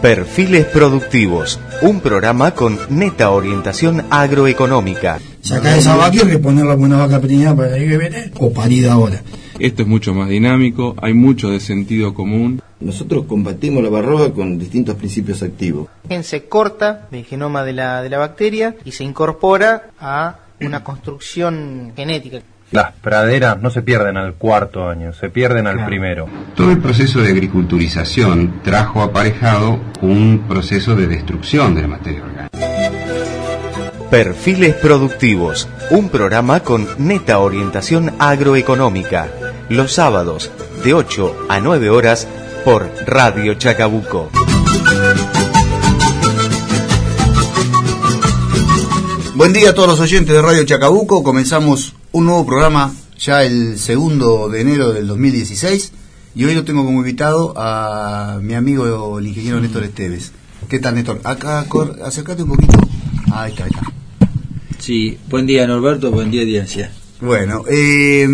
Perfiles Productivos, un programa con neta orientación agroeconómica. Sacar esa vaca y reponerla con una vaca preñada para el que viene o parida ahora. Esto es mucho más dinámico, hay mucho de sentido común. Nosotros combatimos la barroa con distintos principios activos. Se corta el genoma de la, de la bacteria y se incorpora a una construcción genética. Las praderas no se pierden al cuarto año, se pierden al primero. Todo el proceso de agriculturización trajo aparejado un proceso de destrucción de la materia orgánica. Perfiles Productivos, un programa con neta orientación agroeconómica. Los sábados, de 8 a 9 horas, por Radio Chacabuco. Buen día a todos los oyentes de Radio Chacabuco. Comenzamos un nuevo programa ya el segundo de enero del 2016 y hoy lo tengo como invitado a mi amigo el ingeniero Néstor Esteves. ¿Qué tal Néstor? Acá, cor, acércate un poquito. Ahí está, ahí está. Sí, buen día Norberto, buen día audiencia. Bueno, eh,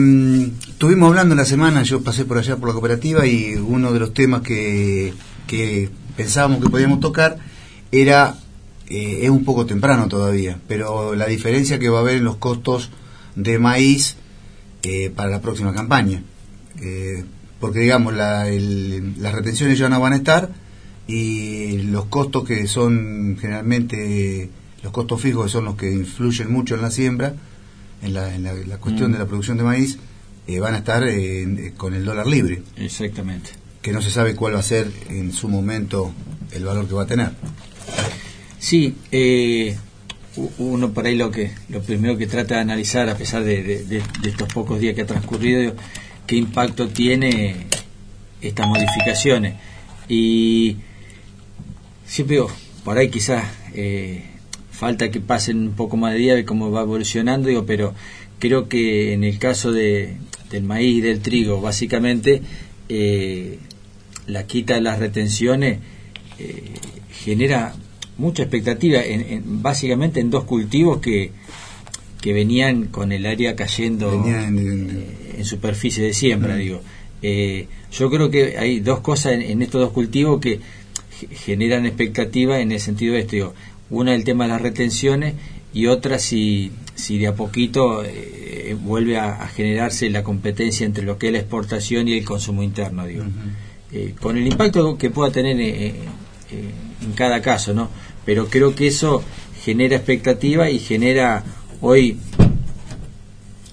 estuvimos hablando en la semana, yo pasé por allá por la cooperativa y uno de los temas que, que pensábamos que podíamos tocar era, eh, es un poco temprano todavía, pero la diferencia que va a haber en los costos de maíz eh, para la próxima campaña. Eh, porque digamos, la, el, las retenciones ya no van a estar y los costos que son generalmente, los costos fijos que son los que influyen mucho en la siembra, en la, en la, la cuestión Mm. de la producción de maíz, eh, van a estar eh, con el dólar libre, Exactamente. que no se sabe cuál va a ser en su momento el valor que va a tener. Sí, eh, uno por ahí lo que lo primero que trata de analizar, a pesar de, de- de- de estos pocos días que ha transcurrido, qué impacto tiene estas modificaciones. Y siempre digo, por ahí quizás eh, falta que pasen un poco más de días, ver cómo va evolucionando, digo, pero creo que en el caso de, del maíz y del trigo, básicamente, eh, la quita de las retenciones eh, genera mucha expectativa, en, en- básicamente en dos cultivos que, que venían con el área cayendo Venían eh, en superficie de siembra, digo. Eh, yo creo que hay dos cosas en, en estos dos cultivos que ge- generan expectativa en el sentido de esto. digo. Una, el tema de las retenciones y otra, si, si de a poquito eh, vuelve a, a generarse la competencia entre lo que es la exportación y el consumo interno, digo. Eh, con el impacto que pueda tener eh, en cada caso, ¿no? Pero creo que eso genera expectativa y genera hoy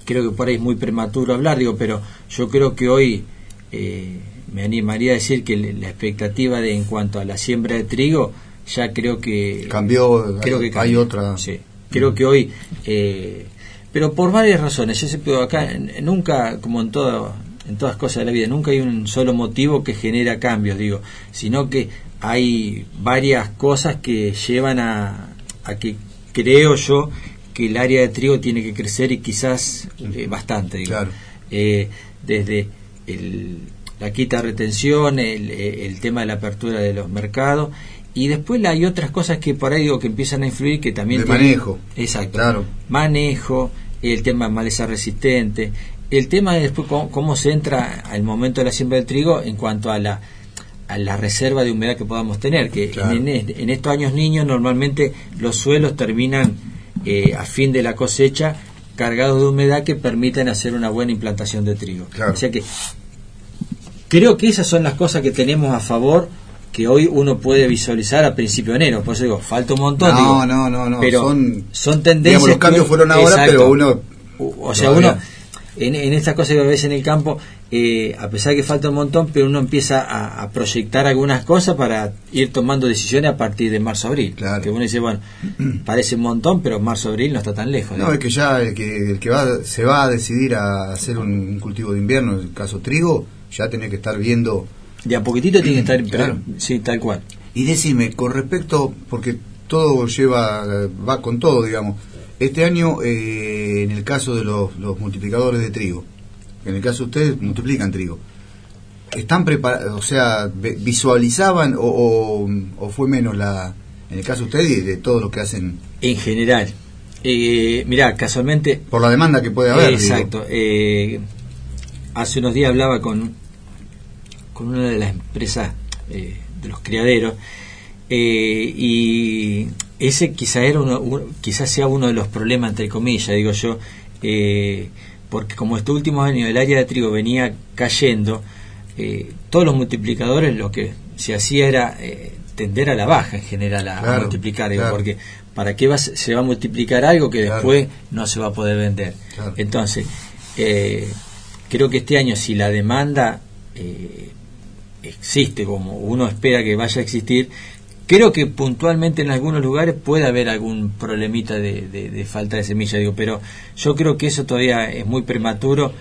creo que por ahí es muy prematuro hablar, digo, pero yo creo que hoy eh, me animaría a decir que la expectativa de en cuanto a la siembra de trigo ya creo que Cambió, creo que hay otra- sí creo que hoy eh, pero por varias razones yo siempre digo, acá nunca como en todo en todas cosas de la vida nunca hay un solo motivo que genera cambios digo sino que hay varias cosas que llevan a, a que creo yo que el área de trigo tiene que crecer y quizás eh, bastante digo. Claro. Eh, desde el- la quita de retención el, el tema de la apertura de los mercados y después hay otras cosas que por ahí digo que empiezan a influir que también tienen- manejo. exacto Claro. manejo el tema de maleza resistente el tema de después cómo, cómo se entra al momento de la siembra del trigo en cuanto a la a la reserva de humedad que podamos tener que Claro. en, en estos años niños normalmente los suelos terminan eh, a fin de la cosecha cargados de humedad que permiten hacer una buena implantación de trigo Claro. o sea que creo que esas son las cosas que tenemos a favor que hoy uno puede visualizar a principio de enero por eso digo falta un montón No, digo, no, no, no, pero son- son, tendencias digamos, los cambios fueron ahora, Exacto. pero uno o o sea todavía- uno en, en estas cosas que ves en el campo eh, a pesar que falta un montón pero uno empieza a, a proyectar algunas cosas para ir tomando decisiones a partir de marzo abril Claro. que uno dice bueno parece un montón pero marzo abril no está tan lejos No, ¿no? es que ya el que, el que va, se va a decidir a hacer un, un cultivo de invierno, en el caso trigo, ya tiene que estar viendo. de a poquitito tiene que estar Claro. sí tal cual Y decime, con respecto, porque todo lleva, va con todo, digamos. Este año, eh, en el caso de los, los multiplicadores de trigo, en el caso de ustedes, multiplican trigo. ¿Están preparados, o sea, visualizaban o, o, o fue menos la, en el caso de ustedes y de todo lo que hacen, en general eh, mirá casualmente por la demanda que puede haber? Exacto. eh, hace unos días hablaba con, con una de las empresas eh, de los criaderos Eh, y ese quizá era uno, un- quizás sea uno de los problemas entre comillas digo yo eh, porque como estos últimos años el área de trigo venía cayendo eh, todos los multiplicadores lo que se hacía era eh, tender a la baja en general a, multiplicar digo, claro. porque para qué va, se va a multiplicar algo que Claro. después no se va a poder vender entonces creo que este año si la demanda existe como uno espera que vaya a existir creo que puntualmente en algunos lugares puede haber algún problemita de, de- de falta de semilla digo pero yo creo que eso todavía es muy prematuro.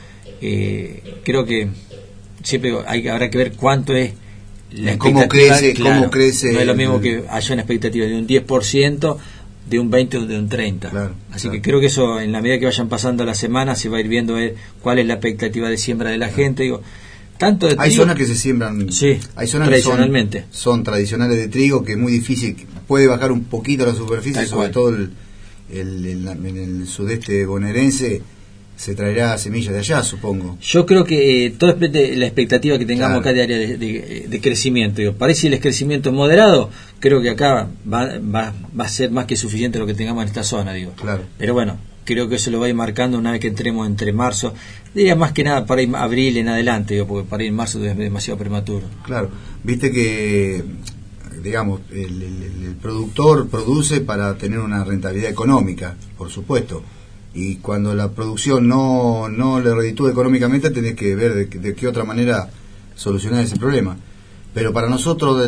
Eh, creo que siempre hay, habrá que ver cuánto es la Cómo crece- cómo crece no es lo el- mismo que haya una expectativa de un 10% de un 20 o de un 30 Claro, así claro. que creo que eso en la medida que vayan pasando las semanas se va a ir viendo eh, cuál es la expectativa de siembra de la gente digo tanto de Hay trigo- zonas que se siembran, Sí, hay zonas que son, tradicionalmente. son tradicionales de trigo, que es muy difícil, puede bajar un poquito la superficie, Tal sobre cual. todo el, el- en, la- en el sudeste bonaerense se traerá semillas de allá, supongo. Yo creo que eh, todo depende de la expectativa que tengamos Claro. acá de área de, de- de crecimiento. Digo, parece el crecimiento moderado, creo que acá va, va, va a ser más que suficiente lo que tengamos en esta zona. digo Claro. Pero bueno, creo que eso lo va a marcando una vez que entremos entre marzo, diría más que nada para ir abril en adelante, digo, porque para ir marzo es demasiado prematuro. Claro, viste que, digamos, el productor produce para tener una rentabilidad económica, por supuesto. Y cuando la producción no, no le reditúa económicamente, tenés que ver de, de qué otra manera solucionar ese problema. Pero para nosotros, de-